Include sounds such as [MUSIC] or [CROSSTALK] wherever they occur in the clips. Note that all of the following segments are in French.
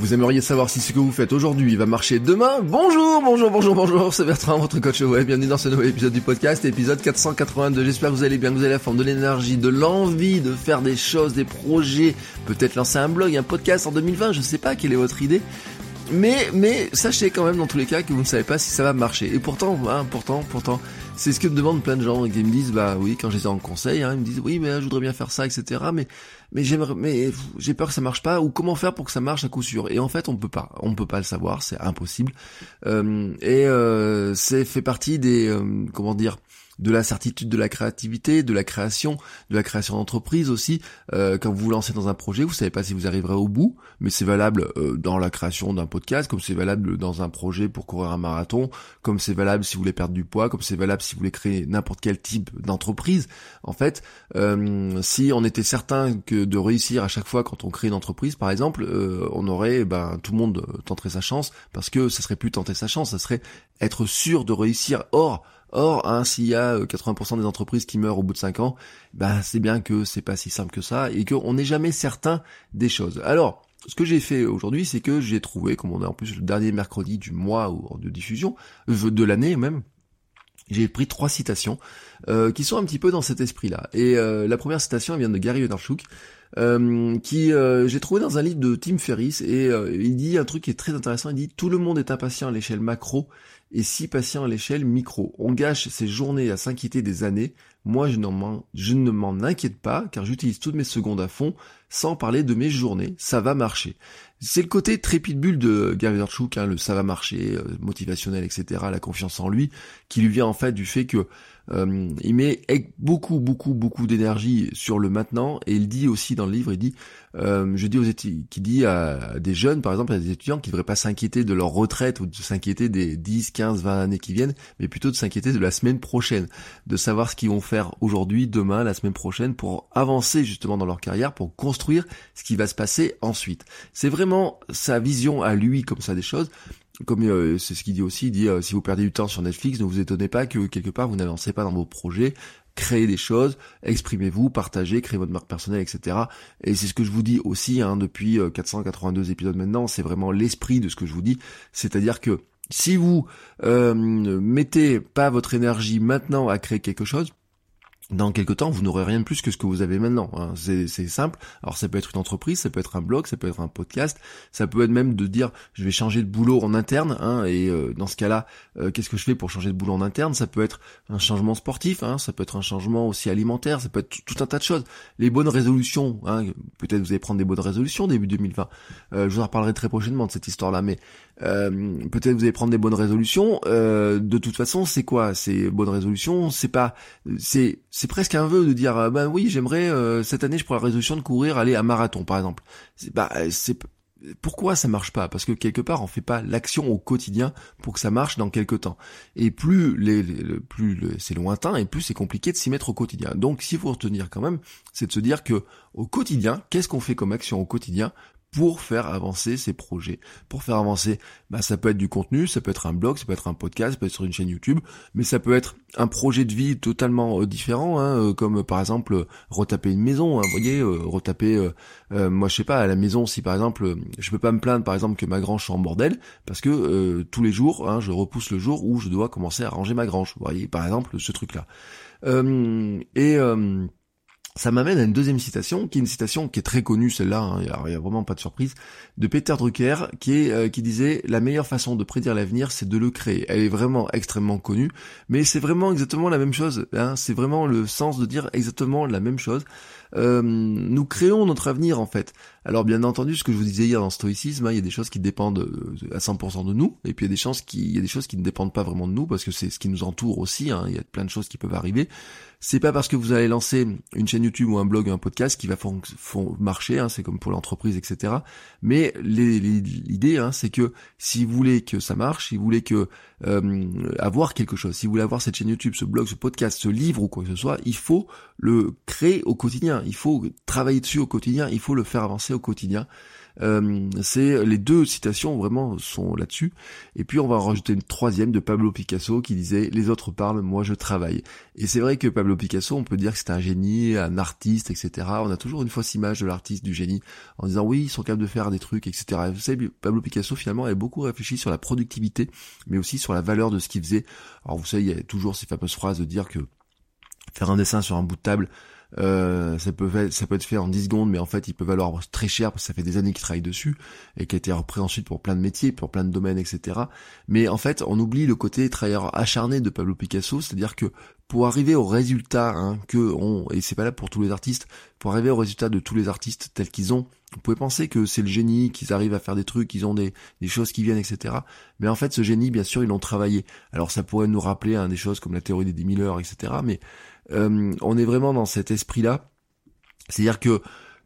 Vous aimeriez savoir si ce que vous faites aujourd'hui va marcher demain? Bonjour, bonjour, bonjour, bonjour, c'est Bertrand, votre coach web. Bienvenue dans ce nouvel épisode du podcast, épisode 482. J'espère que vous allez bien, que vous avez la forme de l'énergie, de l'envie de faire des choses, des projets, peut-être lancer un blog, un podcast en 2020, je sais pas quelle est votre idée. Mais, mais sachez quand même dans tous les cas que vous ne savez pas si ça va marcher. Et pourtant, hein, pourtant, pourtant, c'est ce que me demandent plein de gens qui me disent, bah oui, quand j'étais en conseil, hein, ils me disent, oui, mais je voudrais bien faire ça, etc. Mais, mais j'aimerais, mais j'ai peur que ça marche pas. Ou comment faire pour que ça marche à coup sûr? Et en fait, on peut pas, on peut pas le savoir, c'est impossible. Euh, et euh, c'est fait partie des, euh, comment dire, de la certitude de la créativité, de la création, de la création d'entreprise aussi. Euh, quand vous vous lancez dans un projet, vous savez pas si vous arriverez au bout, mais c'est valable euh, dans la création d'un podcast, comme c'est valable dans un projet pour courir un marathon, comme c'est valable si vous voulez perdre du poids, comme c'est valable si vous voulez créer n'importe quel type d'entreprise. En fait, euh, si on était certain que de réussir à chaque fois quand on crée une entreprise, par exemple, on aurait, ben, tout le monde tenterait sa chance, parce que ça serait plus tenter sa chance, ça serait être sûr de réussir. Or, Or, hein, s'il y a 80% euh, des entreprises qui meurent au bout de 5 ans, bah c'est bien que c'est pas si simple que ça et qu'on n'est jamais certain des choses. Alors, ce que j'ai fait aujourd'hui, c'est que j'ai trouvé, comme on est en plus le dernier mercredi du mois ou de diffusion, euh, de l'année même, j'ai pris trois citations euh, qui sont un petit peu dans cet esprit-là. Et la première citation vient de Gary Vaynerchuk, qui j'ai trouvé dans un livre de Tim Ferriss et il dit un truc qui est très intéressant. Il dit tout le monde est impatient à l'échelle macro et si patient à l'échelle micro. On gâche ses journées à s'inquiéter des années. Moi, je, je ne m'en inquiète pas, car j'utilise toutes mes secondes à fond, sans parler de mes journées. Ça va marcher. C'est le côté trépide-bulle de Gary Vaynerchuk, hein, le ça va marcher, euh, motivationnel, etc., la confiance en lui, qui lui vient en fait du fait que euh, il met beaucoup, beaucoup, beaucoup d'énergie sur le maintenant, et il dit aussi dans le livre, il dit, euh, je dis aux étudiants, qui dit à des jeunes, par exemple, à des étudiants qui devraient pas s'inquiéter de leur retraite ou de s'inquiéter des 10, 15, 20 années qui viennent, mais plutôt de s'inquiéter de la semaine prochaine, de savoir ce qu'ils vont faire aujourd'hui, demain, la semaine prochaine, pour avancer justement dans leur carrière, pour construire ce qui va se passer ensuite. C'est vraiment sa vision à lui comme ça des choses comme euh, c'est ce qu'il dit aussi, il dit euh, si vous perdez du temps sur Netflix, ne vous étonnez pas que quelque part vous n'avancez pas dans vos projets, créez des choses, exprimez-vous, partagez, créez votre marque personnelle, etc. Et c'est ce que je vous dis aussi hein, depuis 482 euh, épisodes maintenant, c'est vraiment l'esprit de ce que je vous dis, c'est-à-dire que si vous euh, mettez pas votre énergie maintenant à créer quelque chose, dans quelques temps, vous n'aurez rien de plus que ce que vous avez maintenant. Hein. C'est simple. Alors ça peut être une entreprise, ça peut être un blog, ça peut être un podcast, ça peut être même de dire je vais changer de boulot en interne. Hein, et euh, dans ce cas-là, euh, qu'est-ce que je fais pour changer de boulot en interne? Ça peut être un changement sportif, hein, ça peut être un changement aussi alimentaire, ça peut être tout un tas de choses. Les bonnes résolutions, hein, peut-être vous allez prendre des bonnes résolutions début 2020. Euh, je vous en reparlerai très prochainement de cette histoire-là, mais peut-être vous allez prendre des bonnes résolutions. de toute façon, c'est quoi Ces bonnes résolutions, c'est pas, c'est c'est presque un vœu de dire euh, bah oui j'aimerais euh, cette année je prends la résolution de courir aller à marathon par exemple bah c'est pourquoi ça marche pas? Parce que quelque part on fait pas l'action au quotidien pour que ça marche dans quelques temps. Et plus les, plus c'est lointain et plus c'est compliqué de s'y mettre au quotidien. Donc s'il faut retenir quand même, c'est de se dire que au quotidien, qu'est-ce qu'on fait comme action au quotidien pour faire avancer ces projets. Pour faire avancer, bah, ça peut être du contenu, ça peut être un blog, ça peut être un podcast, ça peut être sur une chaîne YouTube, mais ça peut être un projet de vie totalement euh, différent, hein, euh, comme par exemple retaper une maison, hein, vous voyez, euh, retaper, moi je sais pas, à la maison, si par exemple, je peux pas me plaindre par exemple que ma grange soit en bordel, parce que tous les jours, hein, je repousse le jour où je dois commencer à ranger ma grange, vous voyez, par exemple, ce truc-là. et ça m'amène à une deuxième citation, qui est une citation qui est très connue, celle-là, hein, il n'y a, vraiment pas de surprise, de Peter Drucker, euh, qui disait « La meilleure façon de prédire l'avenir, c'est de le créer ». Elle est vraiment extrêmement connue, mais c'est vraiment exactement la même chose, hein, c'est vraiment le sens de dire exactement la même chose. Euh, nous créons notre avenir en fait. Alors bien entendu, ce que je vous disais hier dans stoïcisme, hein, il y a des choses qui dépendent à 100% de nous, et puis il y a des choses qui, il y a des choses qui ne dépendent pas vraiment de nous parce que c'est ce qui nous entoure aussi. Hein, il y a plein de choses qui peuvent arriver. C'est pas parce que vous allez lancer une chaîne YouTube ou un blog ou un podcast qui va marcher, hein, c'est comme pour l'entreprise, etc. Mais l'idée, hein, c'est que si vous voulez que ça marche, si vous voulez que euh, avoir quelque chose, si vous voulez avoir cette chaîne YouTube, ce blog, ce podcast, ce livre ou quoi que ce soit, il faut le créer au quotidien, il faut travailler dessus au quotidien, il faut le faire avancer au quotidien. Euh, c'est les deux citations vraiment sont là-dessus. Et puis on va en rajouter une troisième de Pablo Picasso qui disait les autres parlent, moi je travaille. Et c'est vrai que Pablo Picasso, on peut dire que c'est un génie, un artiste, etc. On a toujours une fausse image de l'artiste, du génie, en disant oui, ils sont capables de faire des trucs, etc. vous savez, Pablo Picasso finalement avait beaucoup réfléchi sur la productivité, mais aussi sur la valeur de ce qu'il faisait. Alors vous savez, il y a toujours ces fameuses phrases de dire que faire un dessin sur un bout de table, euh, ça peut ça peut être fait en 10 secondes, mais en fait il peut valoir très cher parce que ça fait des années qu'il travaille dessus et qui a été repris ensuite pour plein de métiers, pour plein de domaines, etc. Mais en fait on oublie le côté travailleur acharné de Pablo Picasso, c'est-à-dire que pour arriver au résultat hein, que on et c'est pas là pour tous les artistes, pour arriver au résultat de tous les artistes tels qu'ils ont, vous pouvez penser que c'est le génie, qu'ils arrivent à faire des trucs, qu'ils ont des, des choses qui viennent, etc. Mais en fait, ce génie, bien sûr, ils l'ont travaillé. Alors ça pourrait nous rappeler hein, des choses comme la théorie des 10 000 heures, etc. Mais euh, on est vraiment dans cet esprit-là. C'est-à-dire que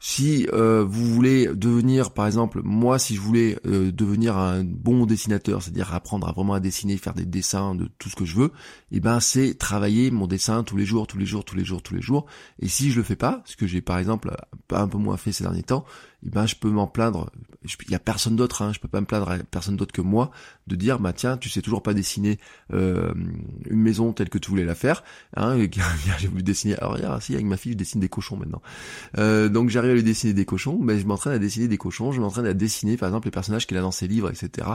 si euh, vous voulez devenir, par exemple, moi, si je voulais euh, devenir un bon dessinateur, c'est-à-dire apprendre à vraiment à dessiner, faire des dessins de tout ce que je veux, et eh ben c'est travailler mon dessin tous les jours, tous les jours, tous les jours, tous les jours. Et si je le fais pas, ce que j'ai par exemple un peu moins fait ces derniers temps, eh ben je peux m'en plaindre. Il y a personne d'autre, hein, je peux pas me plaindre à personne d'autre que moi de dire bah tiens tu sais toujours pas dessiner euh, une maison telle que tu voulais la faire. Hein, [LAUGHS] j'ai voulu dessiner. Alors regarde, si avec ma fille je dessine des cochons maintenant. Euh, donc j'arrive à lui dessiner des cochons, mais je m'entraîne à dessiner des cochons, je m'entraîne à dessiner par exemple les personnages qu'il a dans ses livres, etc.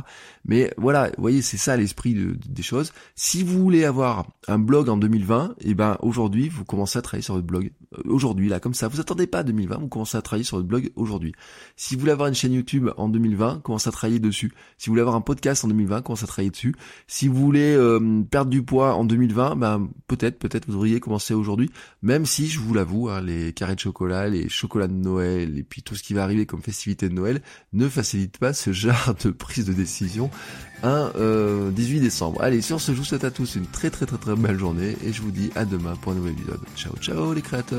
Mais voilà, vous voyez c'est ça l'esprit de, des choses. Si vous voulez avoir un blog en 2020, et eh ben aujourd'hui vous commencez à travailler sur votre blog. Euh, aujourd'hui là comme ça, vous attendez pas à 2020, vous commencez à travailler sur votre blog aujourd'hui. Si vous voulez avoir une chaîne YouTube en 2020, commencez à travailler dessus. Si vous voulez avoir un podcast en 2020, commencez à travailler dessus. Si vous voulez euh, perdre du poids en 2020, ben peut-être, peut-être vous devriez commencer aujourd'hui. Même si, je vous l'avoue, hein, les carrés de chocolat, les chocolats de Noël et puis tout ce qui va arriver comme festivité de Noël ne facilite pas ce genre de prise de décision un 18 euh, décembre. Allez, sur ce, je vous souhaite à tous une très très très très belle journée et je vous dis à demain pour un nouvel épisode. Ciao ciao les créateurs